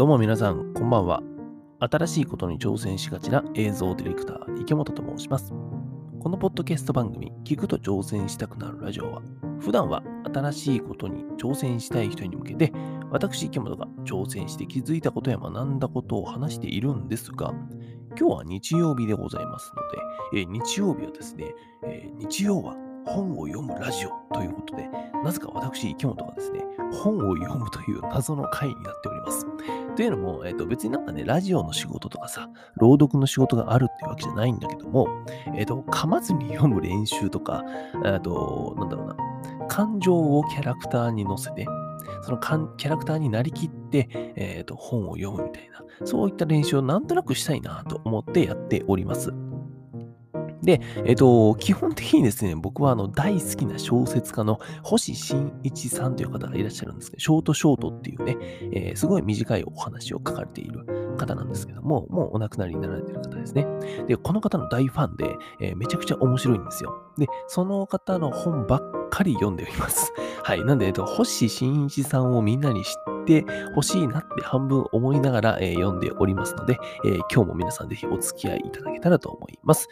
どうも皆さん、こんばんは。新しいことに挑戦しがちな映像ディレクター、池本と申します。このポッドキャスト番組、聞くと挑戦したくなるラジオは、普段は新しいことに挑戦したい人に向けて、私、池本が挑戦して気づいたことや学んだことを話しているんですが、今日は日曜日でございますので、え日曜日はですね、え日曜は本を読むラジオということで、なぜか私、池本がですね、本を読むという謎の回になっております。というのも、えっ、と、別になんかね、ラジオの仕事とかさ、朗読の仕事があるっていうわけじゃないんだけども、えっ、と、噛まずに読む練習とか、えっと、なんだろうな、感情をキャラクターに乗せて、そのキャラクターになりきって、えっ、と、本を読むみたいな、そういった練習をなんとなくしたいなと思ってやっております。で、えっ、と、基本的にですね、僕はあの大好きな小説家の星新一さんという方がいらっしゃるんですけど、ショートショートっていうね、えーすごい短いお話を書かれている方なんですけども、もうお亡くなりになられている方ですね。で、この方の大ファンで、えーめちゃくちゃ面白いんですよ。で、その方の本ばっかり読んでおります。はい。なんで、えっと、星新一さんをみんなに知ってほしいなって半分思いながら、えー読んでおりますので、えー今日も皆さんぜひお付き合いいただけたらと思います。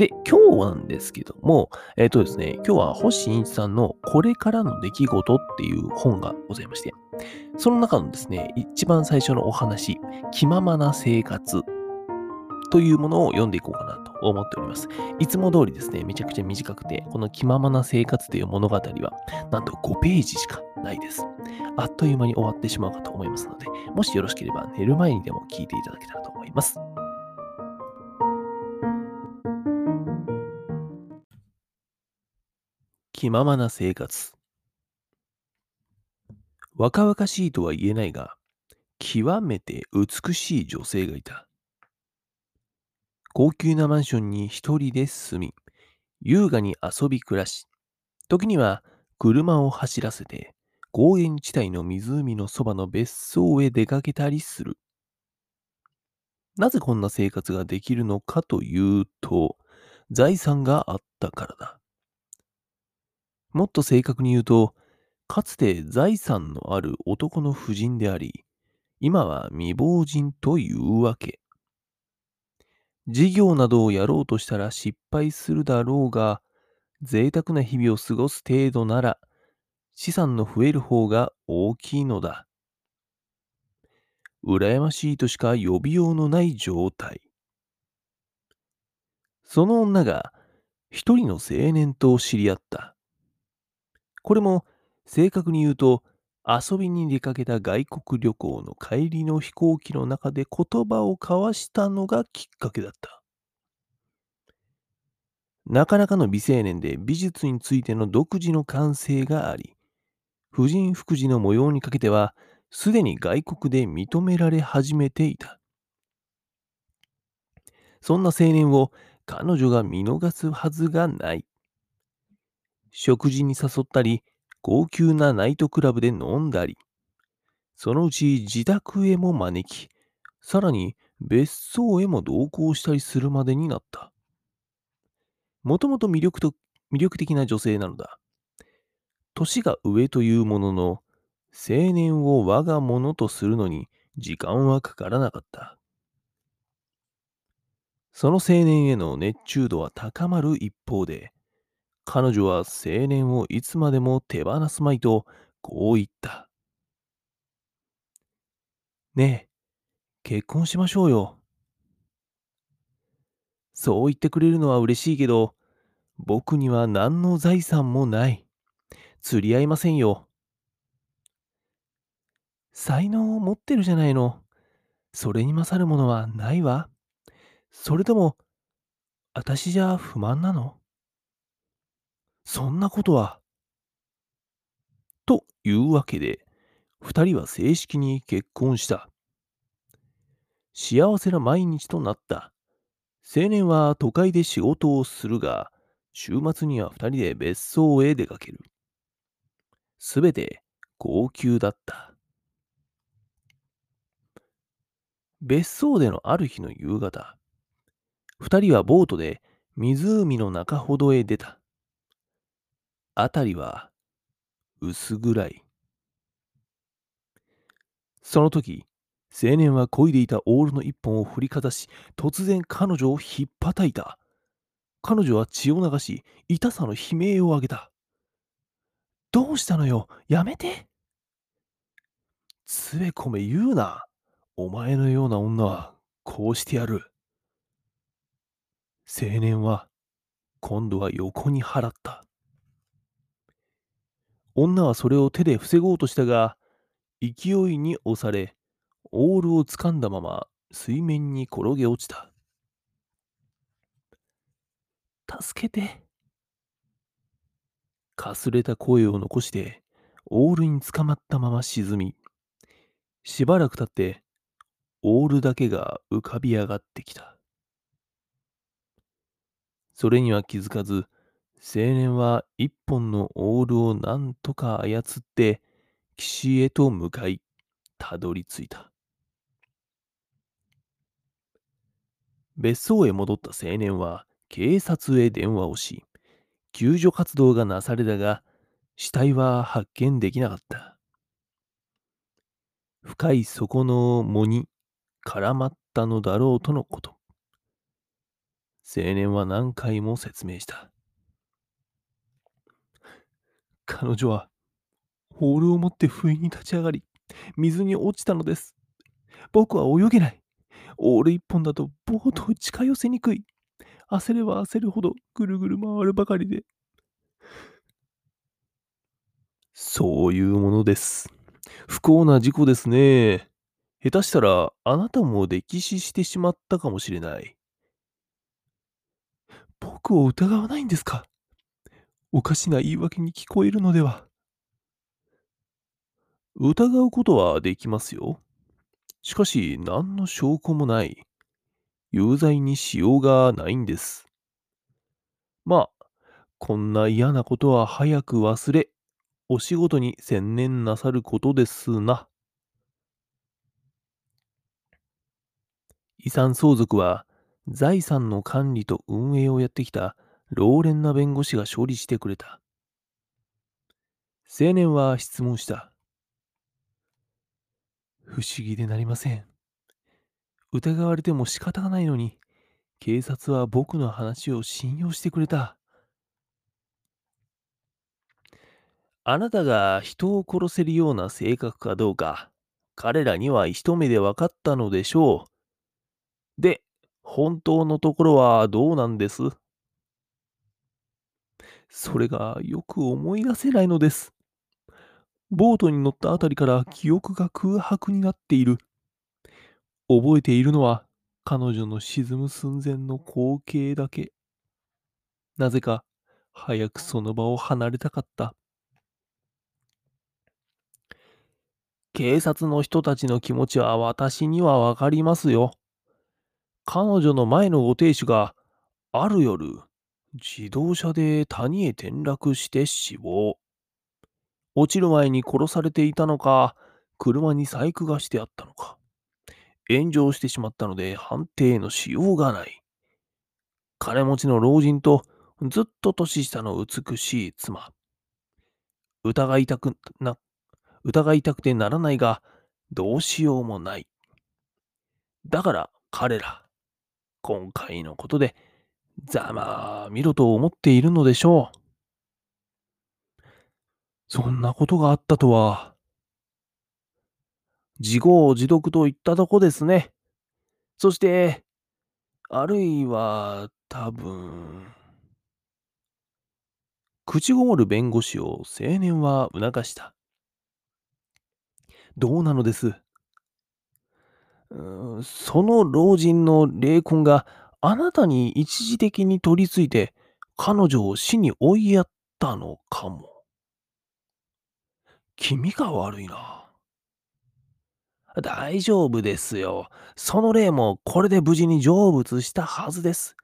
で、今日なんですけども、えっ、とですね、今日は星新一さんのこれからの出来事っていう本がございまして、その中のですね、一番最初のお話、気ままな生活というものを読んでいこうかなと思っております。いつも通りですね、めちゃくちゃ短くて、この気ままな生活という物語は、なんと5ページしかないです。あっという間に終わってしまうかと思いますので、もしよろしければ寝る前にでも聞いていただけたらと思います。気ままな生活。若々しいとは言えないが、極めて美しい女性がいた。高級なマンションに一人で住み、優雅に遊び暮らし、時には車を走らせて公園地帯の湖のそばの別荘へ出かけたりする。なぜこんな生活ができるのかというと、財産があったからだ。もっと正確に言うと、かつて財産のある男の夫人であり、今は未亡人というわけ。事業などをやろうとしたら失敗するだろうが、贅沢な日々を過ごす程度なら、資産の増える方が大きいのだ。羨ましいとしか呼びようのない状態。その女が一人の青年と知り合った。これも正確に言うと遊びに出かけた外国旅行の帰りの飛行機の中で言葉を交わしたのがきっかけだった。なかなかの美青年で美術についての独自の感性があり、婦人福祉の模様にかけてはすでに外国で認められ始めていた。そんな青年を彼女が見逃すはずがない。食事に誘ったり、高級なナイトクラブで飲んだり、そのうち自宅へも招き、さらに別荘へも同行したりするまでになった。もともと魅力と魅力的な女性なのだ。年が上というものの、青年を我が物とするのに時間はかからなかった。その青年への熱中度は高まる一方で、彼女は青年をいつまでも手放すまいと、こう言った。ねえ、結婚しましょうよ。そう言ってくれるのは嬉しいけど、僕には何の財産もない。釣り合いませんよ。才能を持ってるじゃないの。それに勝るものはないわ。それとも、私じゃ不満なの？そんなことは。というわけで、二人は正式に結婚した。幸せな毎日となった。青年は都会で仕事をするが、週末には二人で別荘へ出かける。すべて高級だった。別荘でのある日の夕方、二人はボートで湖の中ほどへ出た。あたりは薄暗い。その時、青年は漕いでいたオールの一本を振りかざし、突然彼女をひっぱたいた。彼女は血を流し、痛さの悲鳴を上げた。どうしたのよ？やめてつべこめ言うな。お前のような女はこうしてやる。青年は今度は横に払った。女はそれを手で防ごうとしたが、勢いに押され、オールを掴んだまま水面に転げ落ちた。助けて。かすれた声を残して、オールに捕まったまま沈み、しばらく経って、オールだけが浮かび上がってきた。それには気づかず、青年は一本のオールを何とか操って、岸へと向かい、たどり着いた。別荘へ戻った青年は警察へ電話をし、救助活動がなされたが、死体は発見できなかった。深い底の藻に絡まったのだろうとのこと。青年は何回も説明した。彼女は、ホールを持って不意に立ち上がり、水に落ちたのです。僕は泳げない。オール一本だとボートを近寄せにくい。焦れば焦るほどぐるぐる回るばかりで。そういうものです。不幸な事故ですね。下手したらあなたも溺死してしまったかもしれない。僕を疑わないんですか？おかしな言い訳に聞こえるのでは。疑うことはできますよ。しかし、何の証拠もない。有罪にしようがないんです。まあ、こんな嫌なことは早く忘れ、お仕事に専念なさることですな。遺産相続は、財産の管理と運営をやってきた老練な弁護士が処理してくれた。青年は質問した。不思議でなりません。疑われても仕方がないのに、警察は僕の話を信用してくれた。あなたが人を殺せるような性格かどうか、彼らには一目で分かったのでしょう。で、本当のところはどうなんです？それがよく思い出せないのです。ボートに乗ったあたりから記憶が空白になっている。覚えているのは彼女の沈む寸前の光景だけ。なぜか早くその場を離れたかった。警察の人たちの気持ちは私にはわかりますよ。彼女の前のご亭主がある夜、自動車で谷へ転落して死亡。落ちる前に殺されていたのか、車に細工がしてあったのか。炎上してしまったので判定のしようがない。金持ちの老人とずっと年下の美しい妻。疑いたくな、疑いたくてならないが、どうしようもない。だから彼ら、今回のことで、ざまあ見ろと思っているのでしょう。そんなことがあったとは。自業自得といったとこですね。そして、あるいは、多分。口ごもる弁護士を青年は促した。どうなのです？その老人の霊魂があなたに一時的に取り付いて彼女を死に追いやったのかも。気味が悪いな。大丈夫ですよ。その例もこれで無事に成仏したはずです。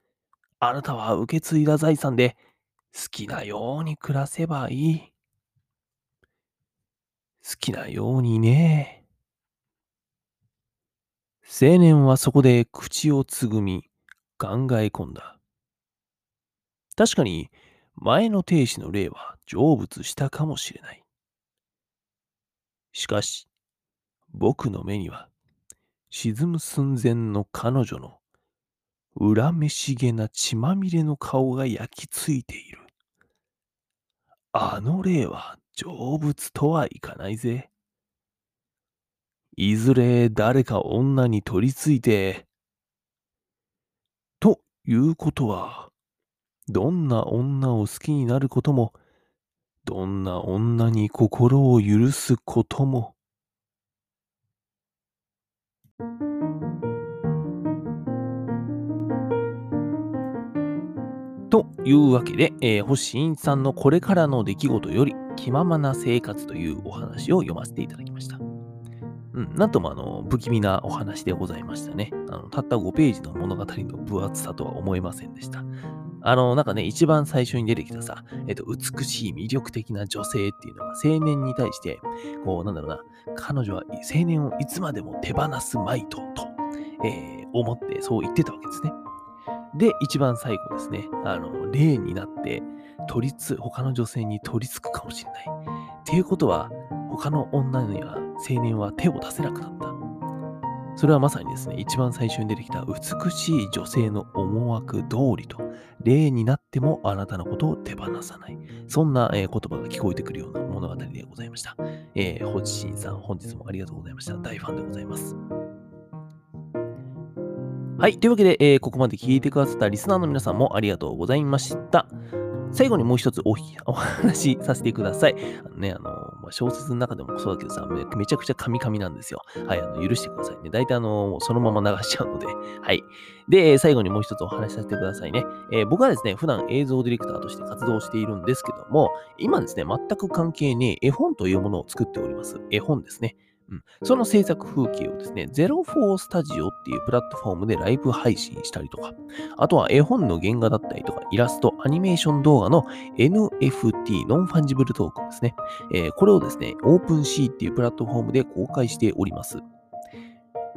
あなたは受け継いだ財産で好きなように暮らせばいい。好きなようにね。青年はそこで口をつぐみ、考え込んだ。確かに、前の亭主の霊は成仏したかもしれない。しかし、僕の目には、沈む寸前の彼女の恨めしげな血まみれの顔が焼き付いている。あの霊は成仏とはいかないぜ。いずれ誰か女に取り付いて、いうことは、どんな女を好きになることも、どんな女に心を許すことも、というわけで、えー、星新さんのこれからの出来事より気ままな生活というお話を読ませていただきました。うん、なんともあの、不気味なお話でございましたね。あの、たった5ページの物語の分厚さとは思えませんでした。あの、なんかね、一番最初に出てきたさ、えっと、美しい魅力的な女性っていうのが青年に対して、こう、なんだろうな、彼女は青年をいつまでも手放すまいと、と、えー、思ってそう言ってたわけですね。で、一番最後ですね、あの、霊になって、取りつ、他の女性に取り付くかもしれない。っていうことは、他の女には青年は手を出せなくなった。それはまさにですね、一番最初に出てきた美しい女性の思惑通りと、霊になってもあなたのことを手放さない。そんな、えー、言葉が聞こえてくるような物語でございました。えー、ホチシンさん、本日もありがとうございました。大ファンでございます。はい。というわけで、えー、ここまで聞いてくださったリスナーの皆さんもありがとうございました。最後にもう一つおお話しさせてください。あのね、あの、ま、小説の中でもそうだけどさ、めちゃくちゃカミカミなんですよ。はい、あの、許してくださいね。大体あの、そのまま流しちゃうので。はい。で、最後にもう一つお話しさせてくださいね。えー、僕はですね、普段映像ディレクターとして活動しているんですけども、今ですね、全く関係ねえ絵本というものを作っております。絵本ですね。うん、その制作風景をですね、04スタジオっていうプラットフォームでライブ配信したりとか、あとは絵本の原画だったりとか、イラスト、アニメーション動画の NFT、 Non-Fungible Token ですね。えー、これをですね、 OpenSea っていうプラットフォームで公開しております。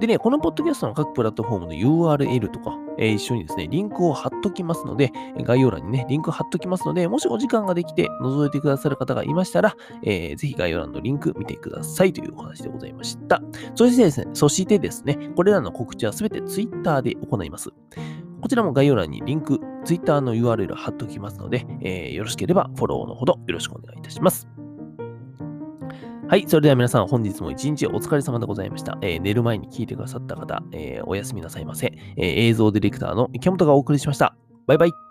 でね、このポッドキャストの各プラットフォームの URL とか、えー、一緒にですね、リンクを貼っときますので、概要欄にね、リンク貼っときますので、もしお時間ができて覗いてくださる方がいましたら、えー、ぜひ概要欄のリンク見てくださいというお話でございました。そしてですね、そしてですね、これらの告知はすべて Twitter で行います。こちらも概要欄にリンク、Twitter の URL 貼っときますので、えー、よろしければフォローのほどよろしくお願いいたします。はい。それでは皆さん、本日も一日お疲れ様でございました。えー、寝る前に聞いてくださった方、えー、おやすみなさいませ。えー、映像ディレクターの池本がお送りしました。バイバイ。